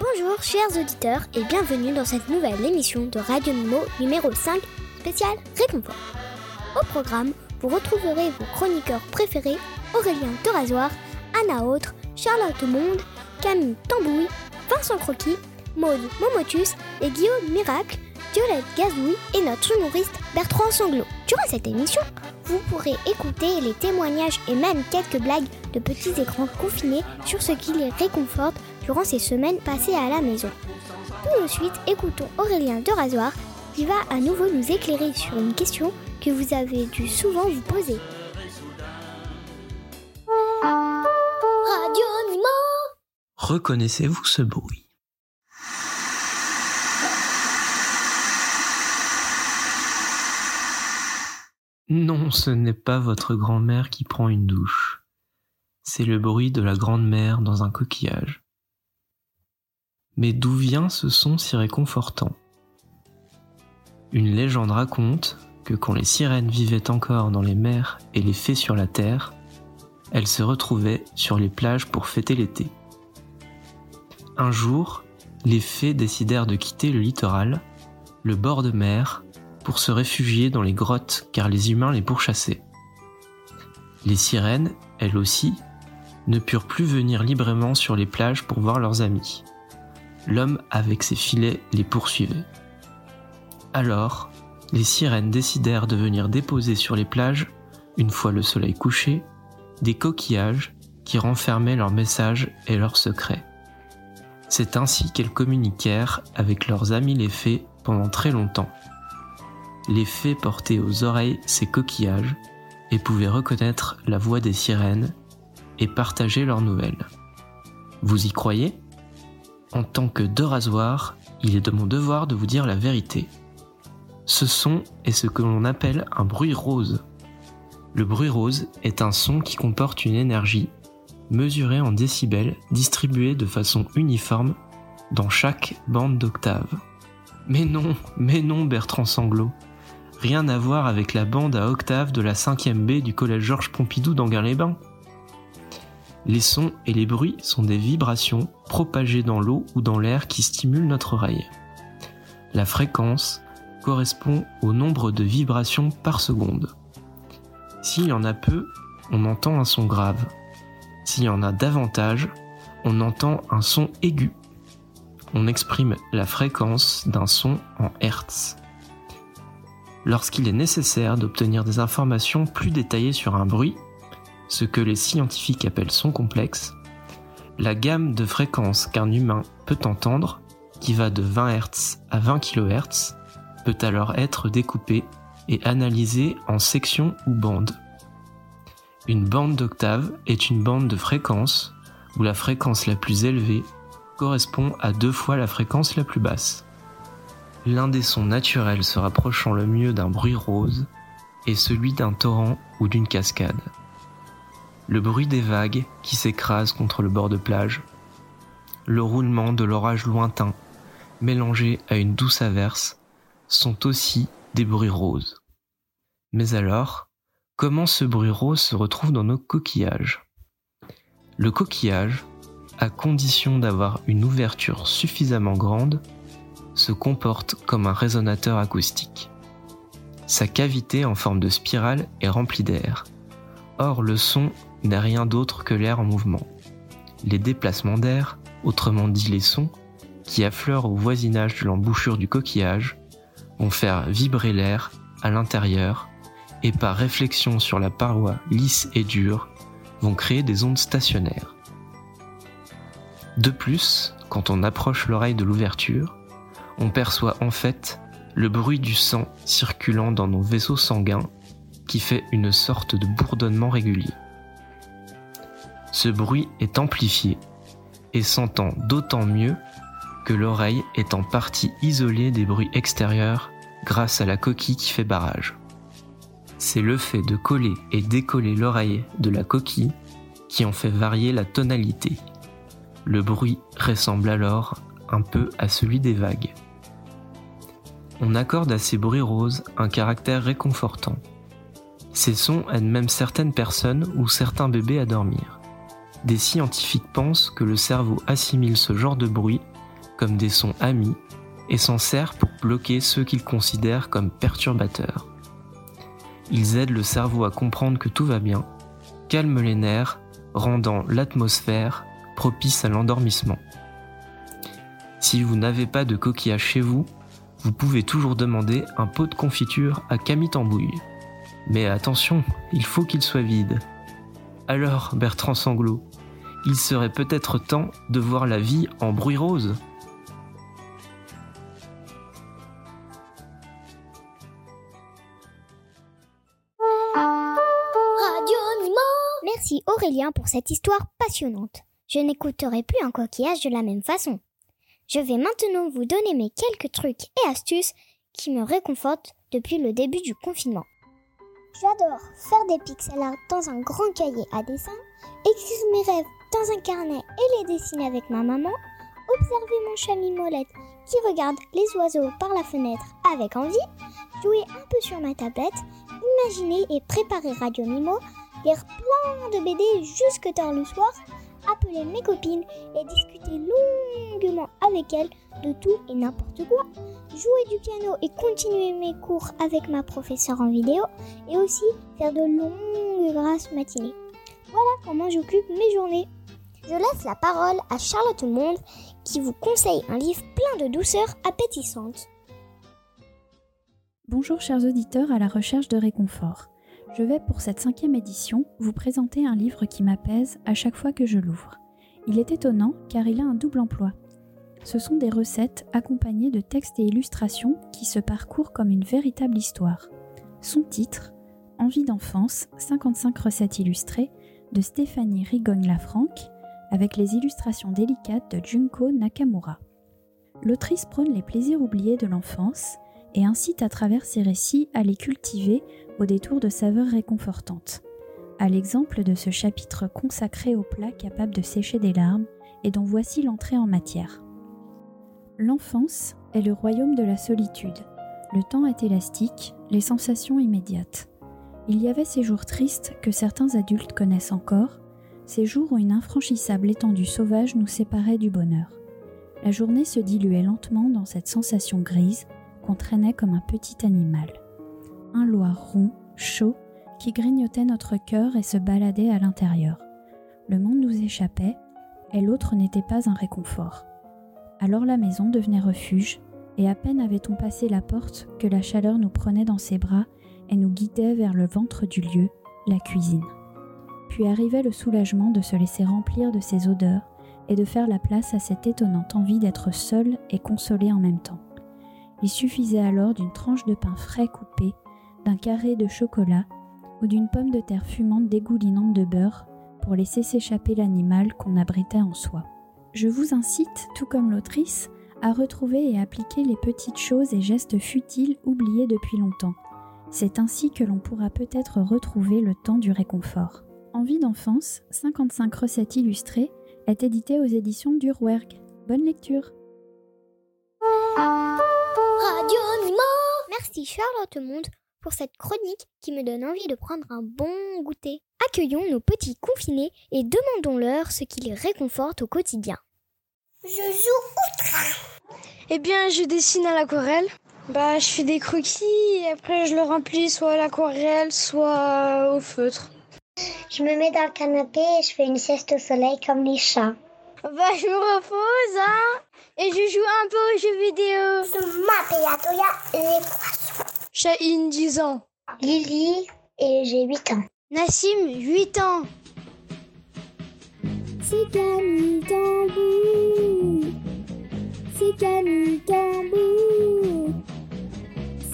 Bonjour chers auditeurs et bienvenue dans cette nouvelle émission de Radio Nemo numéro 5 spécial Réconfort. Au programme, vous retrouverez vos chroniqueurs préférés Aurélien Torasoir, Anna Autre, Charlotte Monde, Camille Tambouille, Vincent Croquis, Maude Momotus et Guillaume Miracle, Violette Gazouille et notre sonoriste Bertrand Sanglot. Durant cette émission, vous pourrez écouter les témoignages et même quelques blagues de petits écrans confinés sur ce qui les réconforte durant ces semaines passées à la maison. Tout de suite, écoutons Aurélien de Rasoir qui va à nouveau nous éclairer sur une question que vous avez dû souvent vous poser. Radio Nemo Reconnaissez-vous ce bruit? Non, ce n'est pas votre grand-mère qui prend une douche. C'est le bruit de la grande-mère dans un coquillage. Mais d'où vient ce son si réconfortant? Une légende raconte que quand les sirènes vivaient encore dans les mers et les fées sur la terre, elles se retrouvaient sur les plages pour fêter l'été. Un jour, les fées décidèrent de quitter le littoral, le bord de mer, pour se réfugier dans les grottes car les humains les pourchassaient. Les sirènes, elles aussi, ne purent plus venir librement sur les plages pour voir leurs amis. L'homme avec ses filets les poursuivait. Alors, les sirènes décidèrent de venir déposer sur les plages, une fois le soleil couché, des coquillages qui renfermaient leurs messages et leurs secrets. C'est ainsi qu'elles communiquèrent avec leurs amis les fées pendant très longtemps les fées portaient aux oreilles ces coquillages et pouvaient reconnaître la voix des sirènes et partager leurs nouvelles. Vous y croyez? En tant que deux rasoirs, il est de mon devoir de vous dire la vérité. Ce son est ce que l'on appelle un bruit rose. Le bruit rose est un son qui comporte une énergie mesurée en décibels distribuée de façon uniforme dans chaque bande d'octave. Mais non, mais non Bertrand Sanglot, rien à voir avec la bande à octave de la 5e B du collège Georges Pompidou d'Anguin-les-Bains. Les sons et les bruits sont des vibrations propagées dans l'eau ou dans l'air qui stimulent notre oreille. La fréquence correspond au nombre de vibrations par seconde. S'il y en a peu, on entend un son grave. S'il y en a davantage, on entend un son aigu. On exprime la fréquence d'un son en Hertz lorsqu'il est nécessaire d'obtenir des informations plus détaillées sur un bruit, ce que les scientifiques appellent son complexe, la gamme de fréquences qu'un humain peut entendre, qui va de 20 Hz à 20 kHz, peut alors être découpée et analysée en sections ou bandes. Une bande d'octave est une bande de fréquence où la fréquence la plus élevée correspond à deux fois la fréquence la plus basse. L'un des sons naturels se rapprochant le mieux d'un bruit rose est celui d'un torrent ou d'une cascade. Le bruit des vagues qui s'écrasent contre le bord de plage, le roulement de l'orage lointain mélangé à une douce averse sont aussi des bruits roses. Mais alors, comment ce bruit rose se retrouve dans nos coquillages? Le coquillage, à condition d'avoir une ouverture suffisamment grande, se comporte comme un résonateur acoustique. Sa cavité en forme de spirale est remplie d'air. Or, le son n'est rien d'autre que l'air en mouvement. Les déplacements d'air, autrement dit les sons, qui affleurent au voisinage de l'embouchure du coquillage, vont faire vibrer l'air à l'intérieur et par réflexion sur la paroi lisse et dure, vont créer des ondes stationnaires. De plus, quand on approche l'oreille de l'ouverture, on perçoit en fait le bruit du sang circulant dans nos vaisseaux sanguins qui fait une sorte de bourdonnement régulier. Ce bruit est amplifié et s'entend d'autant mieux que l'oreille est en partie isolée des bruits extérieurs grâce à la coquille qui fait barrage. C'est le fait de coller et décoller l'oreille de la coquille qui en fait varier la tonalité. Le bruit ressemble alors un peu à celui des vagues on accorde à ces bruits roses un caractère réconfortant. Ces sons aident même certaines personnes ou certains bébés à dormir. Des scientifiques pensent que le cerveau assimile ce genre de bruit comme des sons amis et s'en servent pour bloquer ceux qu'ils considèrent comme perturbateurs. Ils aident le cerveau à comprendre que tout va bien, calment les nerfs, rendant l'atmosphère propice à l'endormissement. Si vous n'avez pas de coquillage chez vous, vous pouvez toujours demander un pot de confiture à Camille Tambouille. Mais attention, il faut qu'il soit vide. Alors, Bertrand Sanglot, il serait peut-être temps de voir la vie en bruit rose. Merci Aurélien pour cette histoire passionnante. Je n'écouterai plus un coquillage de la même façon. Je vais maintenant vous donner mes quelques trucs et astuces qui me réconfortent depuis le début du confinement. J'adore faire des pixel art dans un grand cahier à dessin, mes dans un carnet et les dessiner avec ma maman, observer mon chat Mimolette qui regarde les oiseaux par la fenêtre avec envie, jouer un peu sur ma tablette, imaginer et préparer Radio Mimo, lire plein de BD jusque tard le soir, appeler mes copines et discuter longuement avec elles de tout et n'importe quoi, jouer du piano et continuer mes cours avec ma professeure en vidéo et aussi faire de longues grasses matinées. Voilà comment j'occupe mes journées. Je laisse la parole à Charlotte Monde qui vous conseille un livre plein de douceur appétissante. Bonjour chers auditeurs à la recherche de réconfort. Je vais pour cette cinquième édition vous présenter un livre qui m'apaise à chaque fois que je l'ouvre. Il est étonnant car il a un double emploi. Ce sont des recettes accompagnées de textes et illustrations qui se parcourent comme une véritable histoire. Son titre, Envie d'enfance, 55 recettes illustrées, de Stéphanie Rigogne-Lafranc, avec les illustrations délicates de Junko Nakamura. L'autrice prône les plaisirs oubliés de l'enfance et incite à travers ses récits à les cultiver au détour de saveurs réconfortantes. À l'exemple de ce chapitre consacré aux plats capables de sécher des larmes et dont voici l'entrée en matière. L'enfance est le royaume de la solitude. Le temps est élastique, les sensations immédiates. Il y avait ces jours tristes que certains adultes connaissent encore, ces jours où une infranchissable étendue sauvage nous séparait du bonheur. La journée se diluait lentement dans cette sensation grise qu'on traînait comme un petit animal. Un loir rond, chaud, qui grignotait notre cœur et se baladait à l'intérieur. Le monde nous échappait, et l'autre n'était pas un réconfort. Alors la maison devenait refuge, et à peine avait-on passé la porte que la chaleur nous prenait dans ses bras et nous guidait vers le ventre du lieu, la cuisine. Puis arrivait le soulagement de se laisser remplir de ces odeurs et de faire la place à cette étonnante envie d'être seul et consolé en même temps. Il suffisait alors d'une tranche de pain frais coupé, d'un carré de chocolat ou d'une pomme de terre fumante dégoulinante de beurre pour laisser s'échapper l'animal qu'on abritait en soi. Je vous incite, tout comme l'autrice, à retrouver et appliquer les petites choses et gestes futiles oubliés depuis longtemps. C'est ainsi que l'on pourra peut-être retrouver le temps du réconfort. Envie d'enfance, 55 recettes illustrées, est édité aux éditions d'Urwerk. Bonne lecture Radio Merci Charlotte Monde pour cette chronique qui me donne envie de prendre un bon goûter. Accueillons nos petits confinés et demandons-leur ce qui les réconforte au quotidien. Je joue au train. Eh bien, je dessine à l'aquarelle. Bah, je fais des croquis et après je le remplis soit à l'aquarelle, soit au feutre. Je me mets dans le canapé et je fais une sieste au soleil comme les chats. Bah, je me repose, hein, et je joue un peu aux jeux vidéo. Je m'appelle Atoya les poissons. Shahine, 10 ans. Lily et j'ai 8 ans. Nassim, 8 ans. C'est Camille Tambou. C'est Camille Tambou.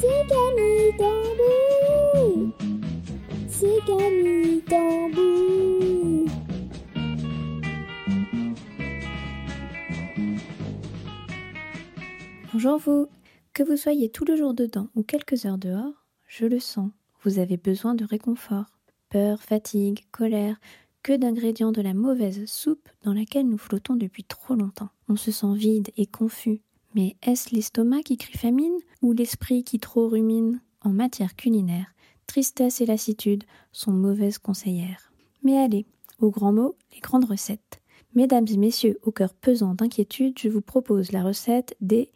C'est Camille Tambou. C'est Camille. Bonjour vous Que vous soyez tout le jour dedans ou quelques heures dehors, je le sens, vous avez besoin de réconfort. Peur, fatigue, colère, que d'ingrédients de la mauvaise soupe dans laquelle nous flottons depuis trop longtemps. On se sent vide et confus. Mais est-ce l'estomac qui crie famine ou l'esprit qui trop rumine En matière culinaire, tristesse et lassitude sont mauvaises conseillères. Mais allez, aux grands mots, les grandes recettes. Mesdames et messieurs au cœur pesant d'inquiétude, je vous propose la recette des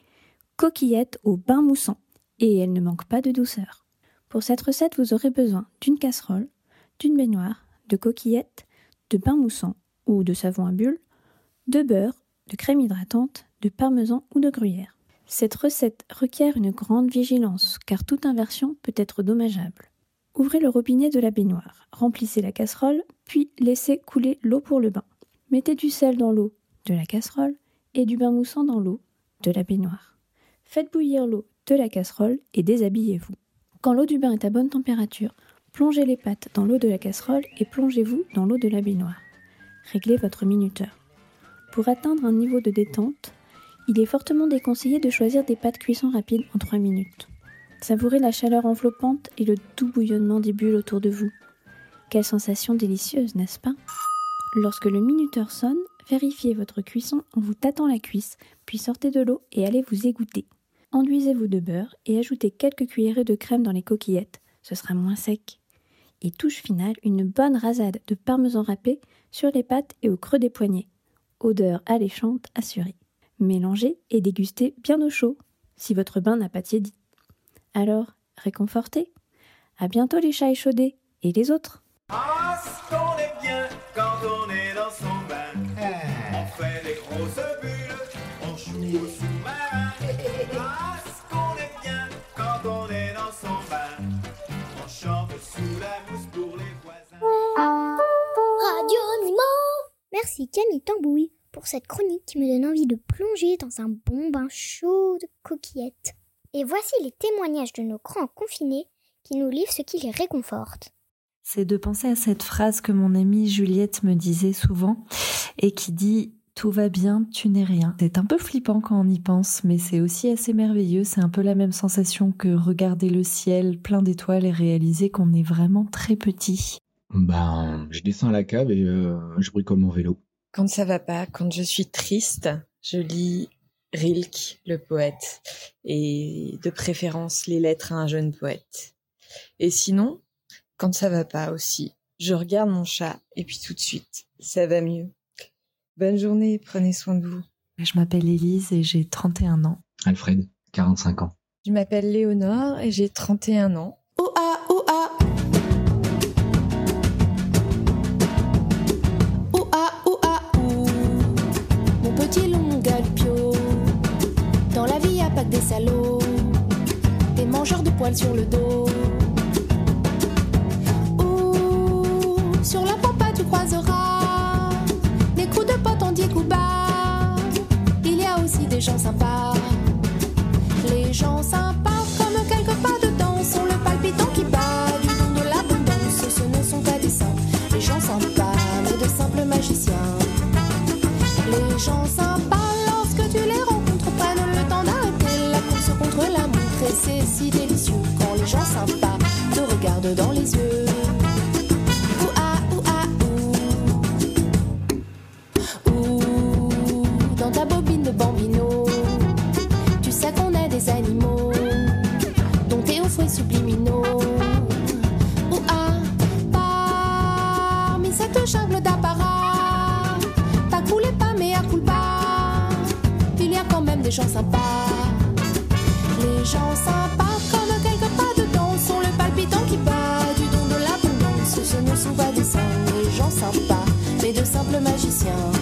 coquillettes au bain moussant. Et elle ne manque pas de douceur. Pour cette recette, vous aurez besoin d'une casserole, d'une baignoire, de coquillettes, de bain moussant ou de savon à bulles, de beurre, de crème hydratante, de parmesan ou de gruyère. Cette recette requiert une grande vigilance car toute inversion peut être dommageable. Ouvrez le robinet de la baignoire, remplissez la casserole, puis laissez couler l'eau pour le bain. Mettez du sel dans l'eau de la casserole et du bain moussant dans l'eau de la baignoire. Faites bouillir l'eau de la casserole et déshabillez-vous. Quand l'eau du bain est à bonne température, plongez les pâtes dans l'eau de la casserole et plongez-vous dans l'eau de la baignoire. Réglez votre minuteur. Pour atteindre un niveau de détente, il est fortement déconseillé de choisir des pâtes cuisson rapides en 3 minutes. Savourez la chaleur enveloppante et le doux bouillonnement des bulles autour de vous. Quelle sensation délicieuse, n'est-ce pas? Lorsque le minuteur sonne, vérifiez votre cuisson en vous tâtant la cuisse, puis sortez de l'eau et allez vous égoutter. Enduisez-vous de beurre et ajoutez quelques cuillerées de crème dans les coquillettes, ce sera moins sec. Et touche finale, une bonne rasade de parmesan râpé sur les pâtes et au creux des poignets. Odeur alléchante assurée. Mélangez et dégustez bien au chaud, si votre bain n'a pas tiédi. Alors, réconfortez À bientôt les chats échaudés et les autres Ah, ce qu'on est bien quand on est dans son bain. On fait des grosses bulles, on joue au sous-marin. Ah, ce qu'on est bien quand on est dans son bain. On chante sous la mousse pour les voisins. Radio Nimo Merci Camille Tambouille pour cette chronique qui me donne envie de plonger dans un bon bain chaud de coquillettes. Et voici les témoignages de nos grands confinés qui nous livrent ce qui les réconforte. c'est de penser à cette phrase que mon amie Juliette me disait souvent et qui dit tout va bien, tu n'es rien. C'est un peu flippant quand on y pense, mais c'est aussi assez merveilleux. C'est un peu la même sensation que regarder le ciel plein d'étoiles et réaliser qu'on est vraiment très petit. Ben, je descends à la cave et euh, je bricole mon vélo. Quand ça va pas, quand je suis triste, je lis Rilke, le poète, et de préférence les lettres à un jeune poète. Et sinon, quand ça va pas aussi, je regarde mon chat et puis tout de suite, ça va mieux. Bonne journée, prenez soin de vous. Je m'appelle Élise et j'ai 31 ans. Alfred, 45 ans. Je m'appelle Léonore et j'ai 31 ans. Des mangeurs de poils sur le dos. De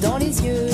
dans les yeux.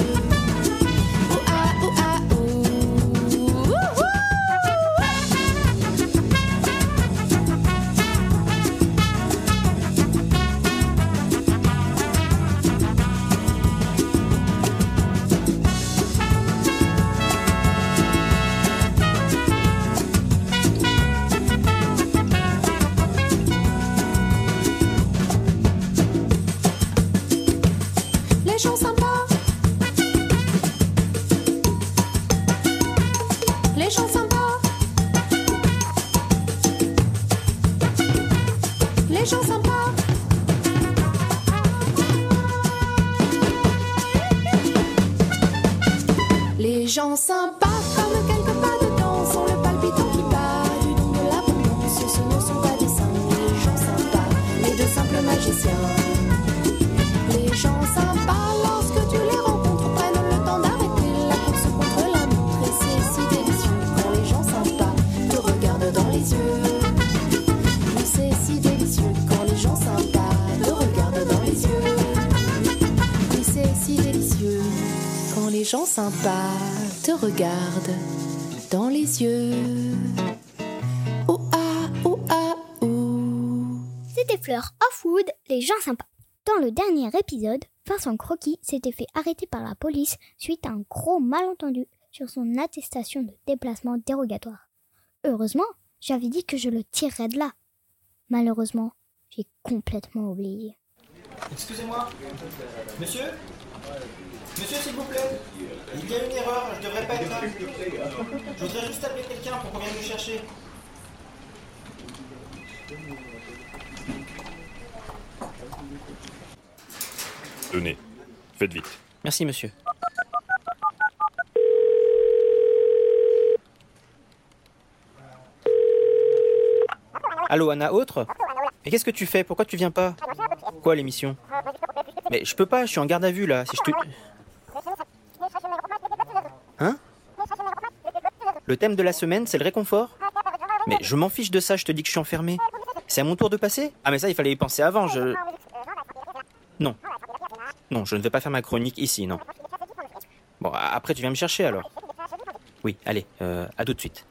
Gens sympas te regardent dans les yeux. Oh ah, oh ah, oh. C'était Fleur Offwood, les gens sympas. Dans le dernier épisode, Vincent Croquis s'était fait arrêter par la police suite à un gros malentendu sur son attestation de déplacement dérogatoire. Heureusement, j'avais dit que je le tirerais de là. Malheureusement, j'ai complètement oublié. Excusez-moi. Monsieur? Monsieur, s'il vous plaît? Il y a une erreur, je devrais pas être là. Je voudrais juste appeler quelqu'un pour qu'on vienne me chercher. Tenez, faites vite. Merci, monsieur. Allô, Anna, autre? Mais qu'est-ce que tu fais? Pourquoi tu viens pas? Quoi, l'émission? Mais je peux pas, je suis en garde à vue là. Si je te. Le thème de la semaine, c'est le réconfort Mais je m'en fiche de ça, je te dis que je suis enfermé. C'est à mon tour de passer Ah, mais ça, il fallait y penser avant. Non. Non, je ne vais pas faire ma chronique ici, non. Bon, après, tu viens me chercher alors. Oui, allez, euh, à tout de suite.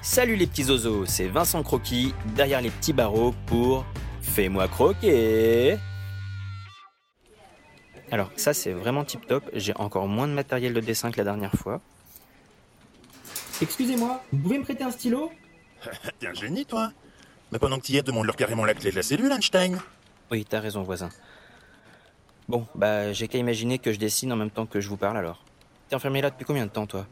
Salut les petits zozos, c'est Vincent Croquis, derrière les petits barreaux pour Fais-moi croquer Alors, ça c'est vraiment tip top, j'ai encore moins de matériel de dessin que la dernière fois. Excusez-moi, vous pouvez me prêter un stylo T'es un génie, toi. Mais pendant que t'y es, demande-leur carrément la clé de la cellule, Einstein. Oui, t'as raison, voisin. Bon, bah, j'ai qu'à imaginer que je dessine en même temps que je vous parle alors. T'es enfermé là depuis combien de temps, toi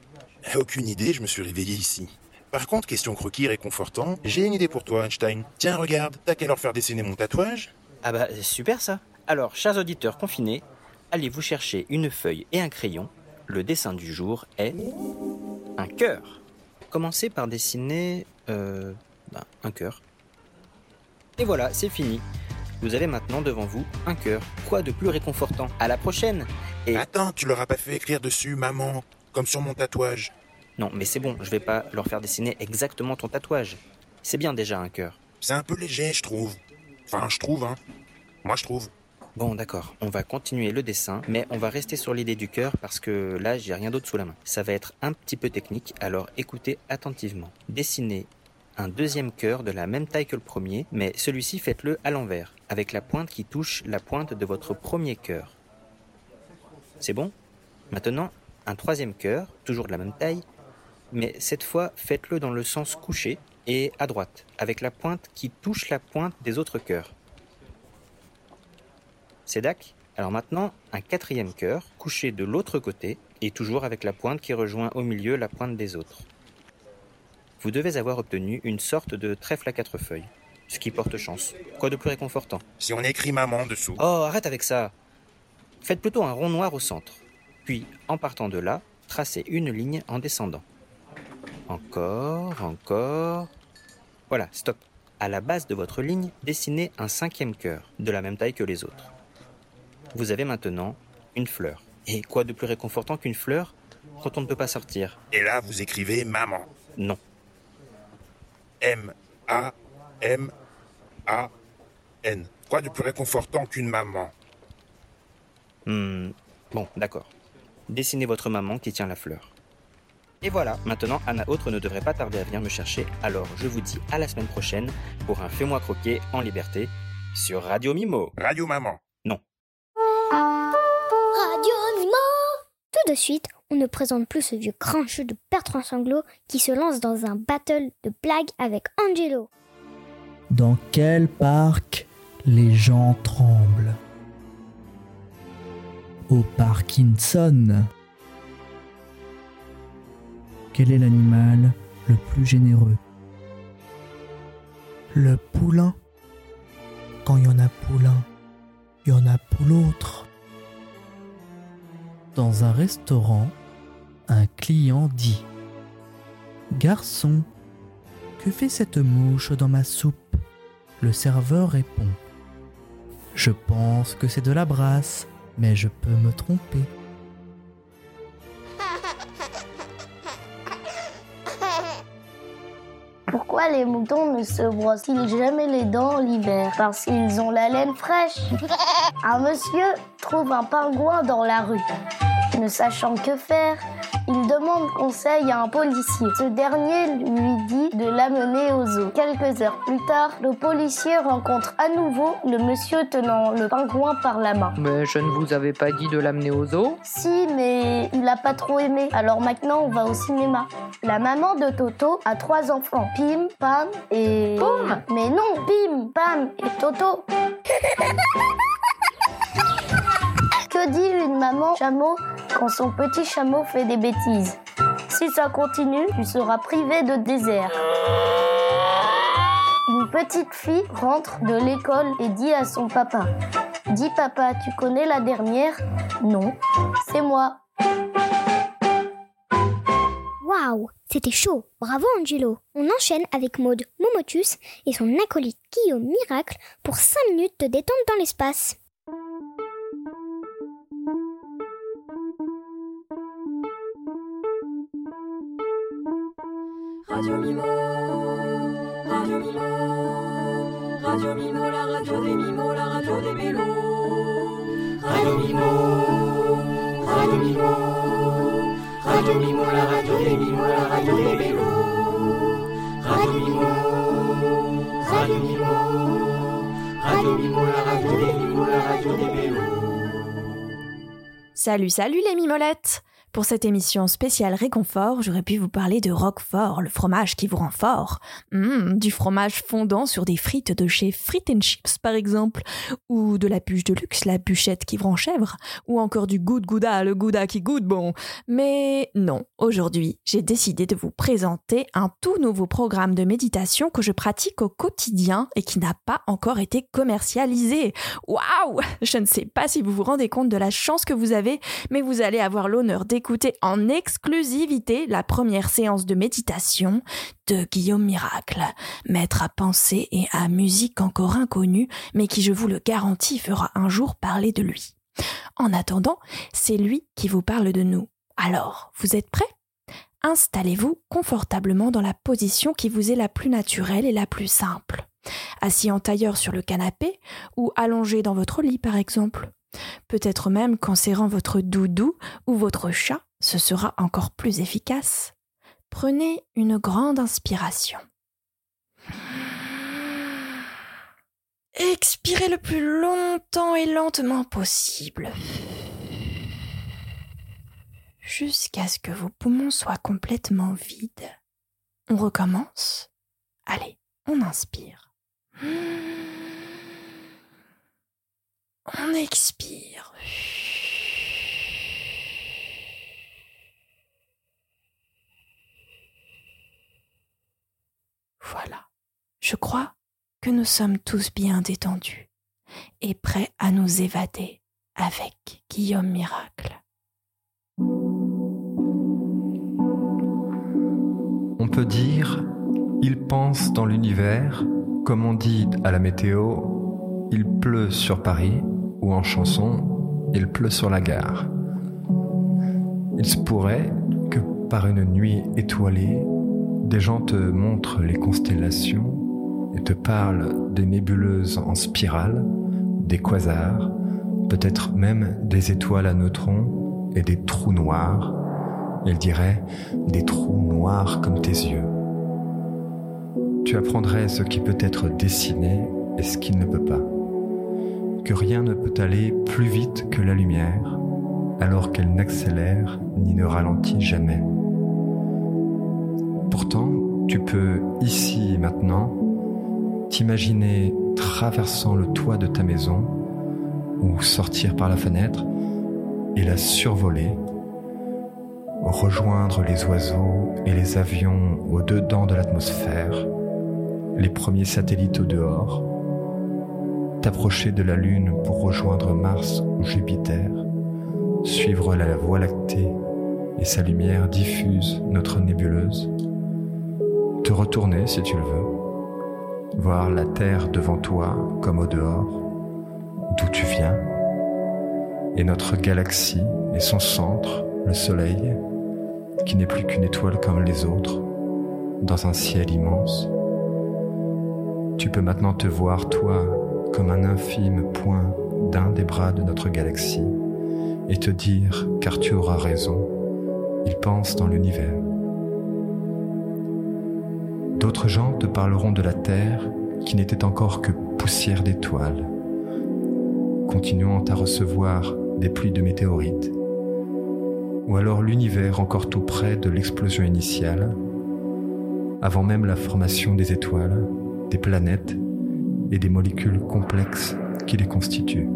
Aucune idée, je me suis réveillé ici. Par contre, question croquis réconfortant, j'ai une idée pour toi, Einstein. Tiens, regarde, t'as qu'à leur faire dessiner mon tatouage Ah bah, super ça Alors, chers auditeurs confinés, allez vous chercher une feuille et un crayon? Le dessin du jour est un cœur. Commencez par dessiner euh, ben, un cœur. Et voilà, c'est fini. Vous avez maintenant devant vous un cœur. Quoi de plus réconfortant? À la prochaine Et Attends, tu leur as pas fait écrire dessus maman, comme sur mon tatouage. non, mais c'est bon, je vais pas leur faire dessiner exactement ton tatouage. C'est bien déjà un cœur. C'est un peu léger, je trouve. Enfin, je trouve, hein. Moi, je trouve. Bon, d'accord, on va continuer le dessin, mais on va rester sur l'idée du cœur parce que là, j'ai rien d'autre sous la main. Ça va être un petit peu technique, alors écoutez attentivement. Dessinez un deuxième cœur de la même taille que le premier, mais celui-ci faites-le à l'envers, avec la pointe qui touche la pointe de votre premier cœur. C'est bon? Maintenant, un troisième cœur, toujours de la même taille, mais cette fois faites-le dans le sens couché et à droite, avec la pointe qui touche la pointe des autres cœurs. C'est dac Alors maintenant, un quatrième cœur, couché de l'autre côté, et toujours avec la pointe qui rejoint au milieu la pointe des autres. Vous devez avoir obtenu une sorte de trèfle à quatre feuilles, ce qui porte chance. Quoi de plus réconfortant? Si on écrit maman dessous. Oh, arrête avec ça Faites plutôt un rond noir au centre. Puis, en partant de là, tracez une ligne en descendant. Encore, encore. Voilà, stop. À la base de votre ligne, dessinez un cinquième cœur, de la même taille que les autres. Vous avez maintenant une fleur. Et quoi de plus réconfortant qu'une fleur quand on ne peut pas sortir? Et là, vous écrivez maman. Non. M-A-M-A-N. Quoi de plus réconfortant qu'une maman? Hmm, bon, d'accord. Dessinez votre maman qui tient la fleur. Et voilà, maintenant Anna Autre ne devrait pas tarder à venir me chercher, alors je vous dis à la semaine prochaine pour un Fais-moi croquer en liberté sur Radio Mimo. Radio maman. Tout de suite, on ne présente plus ce vieux grincheux de Bertrand Sanglot qui se lance dans un battle de blagues avec Angelo. Dans quel parc les gens tremblent? Au Parkinson. Quel est l'animal le plus généreux? Le poulain. Quand il y en a poulain, il y en a pour l'autre. Dans un restaurant, un client dit Garçon, que fait cette mouche dans ma soupe? Le serveur répond Je pense que c'est de la brasse, mais je peux me tromper. Les moutons ne se brossent-ils jamais les dents l'hiver Parce qu'ils ont la laine fraîche? Un monsieur trouve un pingouin dans la rue. Ne sachant que faire, il demande conseil à un policier. Ce dernier lui dit de l'amener au zoo. Quelques heures plus tard, le policier rencontre à nouveau le monsieur tenant le pingouin par la main. Mais je ne vous avais pas dit de l'amener au zoo? Si, mais il a pas trop aimé. Alors maintenant, on va au cinéma. La maman de Toto a trois enfants. Pim, Pam et... Poum Mais non, Pim, Pam et Toto. Que dit une maman chameau? Quand son petit chameau fait des bêtises Si ça continue, tu seras privé de désert. Une petite fille rentre de l'école et dit à son papa Dis papa, tu connais la dernière? Non, c'est moi. Waouh, c'était chaud. Bravo Angelo. On enchaîne avec Maude Momotus et son acolyte Guillaume Miracle pour 5 minutes de détente dans l'espace. Radio Mimo, Radio Mimo, Radio Mimo, la radio des Mimo, la radio des. Radio Mimo, Radio Mimo, Radio Mimo, la radio des Mimo, la radio des mélos. Radio Mimo, Radio Mimo, Radio Mimo, la radio des Mimo, la radio des. Salut, salut les mimolettes Pour cette émission spéciale réconfort, j'aurais pu vous parler de Roquefort, le fromage qui vous rend fort. Mmh, du fromage fondant sur des frites de chez Frites and Chips par exemple, ou de la bûche de luxe, la bûchette qui vous rend chèvre, ou encore du goût de gouda, le gouda qui goûte bon. Mais non, aujourd'hui, j'ai décidé de vous présenter un tout nouveau programme de méditation que je pratique au quotidien et qui n'a pas encore été commercialisé. Waouh Je ne sais pas si vous vous rendez compte de la chance que vous avez, mais vous allez avoir l'honneur d'écouter en exclusivité la première séance de méditation de Guillaume Miracle, maître à penser et à musique encore inconnue, mais qui, je vous le garantis, fera un jour parler de lui. En attendant, c'est lui qui vous parle de nous. Alors, vous êtes prêts? Installez-vous confortablement dans la position qui vous est la plus naturelle et la plus simple. Assis en tailleur sur le canapé ou allongé dans votre lit par exemple. Peut-être même qu'en serrant votre doudou ou votre chat, ce sera encore plus efficace. Prenez une grande inspiration. Expirez le plus longtemps et lentement possible. Jusqu'à ce que vos poumons soient complètement vides. On recommence. Allez, on inspire. On expire. Voilà. Je crois que nous sommes tous bien détendus et prêts à nous évader avec Guillaume Miracle. On peut dire, il pense dans l'univers, comme on dit à la météo, il pleut sur Paris, ou en chanson, il pleut sur la gare. Il se pourrait que par une nuit étoilée, des gens te montrent les constellations et te parlent des nébuleuses en spirale, des quasars, peut-être même des étoiles à neutrons et des trous noirs. Il dirait des trous noirs comme tes yeux. Tu apprendrais ce qui peut être dessiné et ce qui ne peut pas. Que rien ne peut aller plus vite que la lumière, alors qu'elle n'accélère ni ne ralentit jamais. Pourtant, tu peux, ici et maintenant, t'imaginer traversant le toit de ta maison ou sortir par la fenêtre et la survoler, rejoindre les oiseaux et les avions au-dedans de l'atmosphère, les premiers satellites au dehors, t'approcher de la Lune pour rejoindre Mars ou Jupiter, suivre la Voie lactée et sa lumière diffuse notre nébuleuse, te retourner si tu le veux, voir la Terre devant toi comme au dehors, d'où tu viens, et notre galaxie et son centre, le Soleil, qui n'est plus qu'une étoile comme les autres, dans un ciel immense. Tu peux maintenant te voir, toi, comme un infime point d'un des bras de notre galaxie, et te dire, car tu auras raison, il pense dans l'univers. D'autres gens te parleront de la Terre qui n'était encore que poussière d'étoiles, continuant à recevoir des pluies de météorites, ou alors l'univers encore tout près de l'explosion initiale, avant même la formation des étoiles, des planètes et des molécules complexes qui les constituent.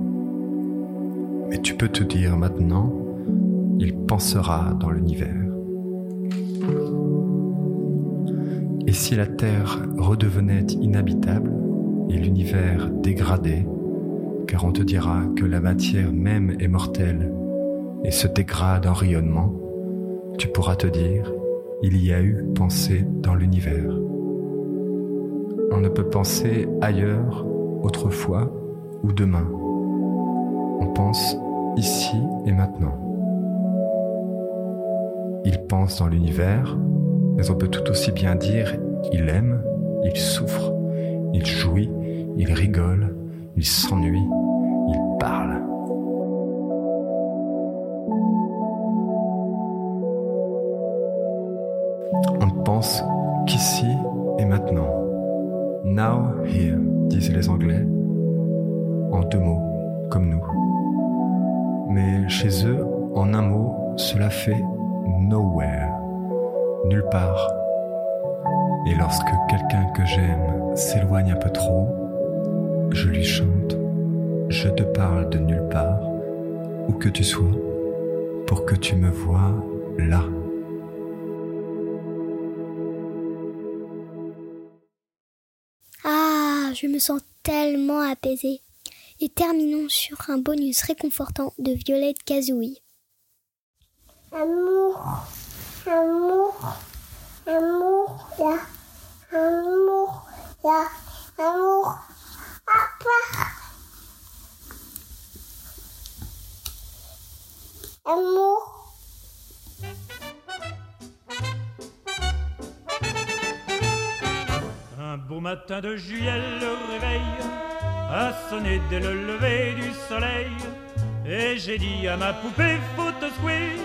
Mais tu peux te dire maintenant, il pensera dans l'univers. Et si la Terre redevenait inhabitable et l'univers dégradé, car on te dira que la matière même est mortelle et se dégrade en rayonnement, tu pourras te dire, il y a eu pensée dans l'univers. On ne peut penser ailleurs, autrefois ou demain. On pense ici et maintenant. Il pense dans l'univers, mais on peut tout aussi bien dire il aime, il souffre, il jouit, il rigole, il s'ennuie, il parle. On ne pense qu'ici et maintenant. Now, here, disent les Anglais, en deux mots, comme nous. Mais chez eux, en un mot, cela fait nowhere, nulle part. Et lorsque quelqu'un que j'aime s'éloigne un peu trop, je lui chante, je te parle de nulle part, où que tu sois, pour que tu me vois là. Je me sens tellement apaisée. Et terminons sur un bonus réconfortant de Violette Kazooie. Amour, amour, amour, là, amour, là, amour, papa. Amour. Un beau matin de juillet, le réveil a sonné dès le lever du soleil. Et j'ai dit à ma poupée, faut te secouer,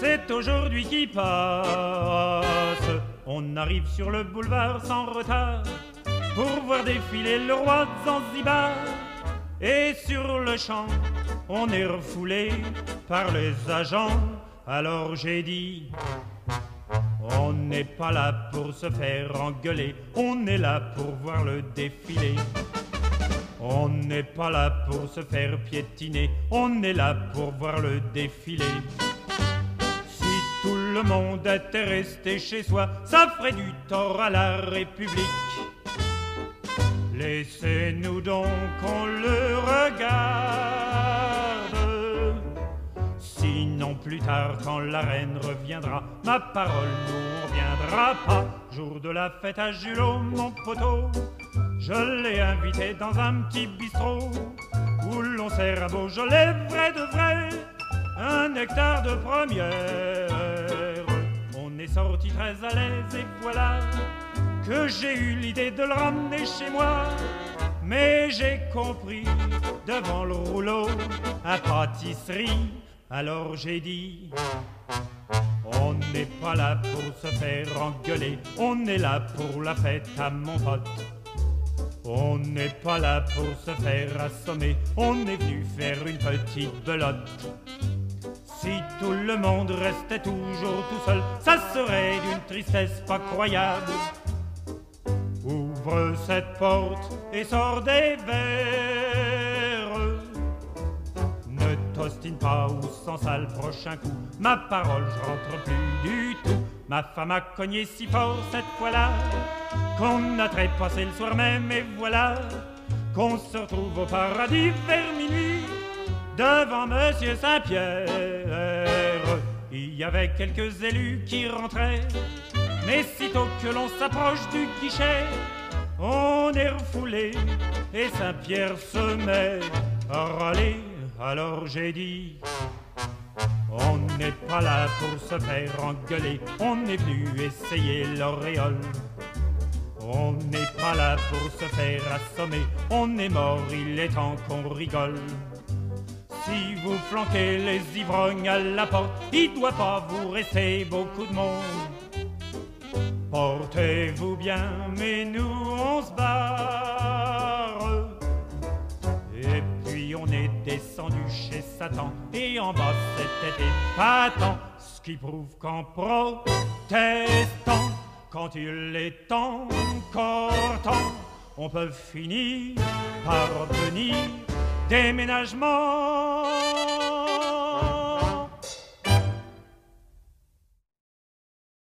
c'est aujourd'hui qui passe. On arrive sur le boulevard sans retard pour voir défiler le roi de Zanzibar. Et sur le champ, on est refoulé par les agents. Alors j'ai dit, on n'est pas là pour se faire engueuler, on est là pour voir le défilé. On n'est pas là pour se faire piétiner, on est là pour voir le défilé. Si tout le monde était resté chez soi, ça ferait du tort à la République. Laissez-nous donc qu'on le regarde. Sinon plus tard quand la reine reviendra, ma parole nous reviendra pas. Jour de la fête à Julot, mon poteau, je l'ai invité dans un petit bistrot où l'on sert à Beaujolais vrai de vrai, un nectar de première. On est sorti très à l'aise et voilà que j'ai eu l'idée de le ramener chez moi. Mais j'ai compris devant le rouleau à pâtisserie. Alors j'ai dit, on n'est pas là pour se faire engueuler, on est là pour la fête à mon pote. On n'est pas là pour se faire assommer, on est venu faire une petite belote. Si tout le monde restait toujours tout seul, ça serait d'une tristesse pas croyable. Ouvre cette porte et sors des verres. Ne t'ostine pas ou sans ça le prochain coup. Ma parole, je rentre plus du tout. Ma femme a cogné si fort cette fois-là qu'on a trépassé le soir même et voilà qu'on se retrouve au paradis vers minuit devant Monsieur Saint-Pierre. Il y avait quelques élus qui rentraient, mais sitôt que l'on s'approche du guichet, on est refoulé et Saint-Pierre se met à râler. Alors j'ai dit, On n'est pas là pour se faire engueuler, on est venu essayer l'auréole. On n'est pas là pour se faire assommer, on est mort, il est temps qu'on rigole. Si vous flanquez les ivrognes à la porte, il doit pas vous rester beaucoup de monde. Portez-vous bien, mais nous on se barre. Et en bas c'était épatant, ce qui prouve qu'en protestant, quand il est encore temps, on peut finir par venir déménagement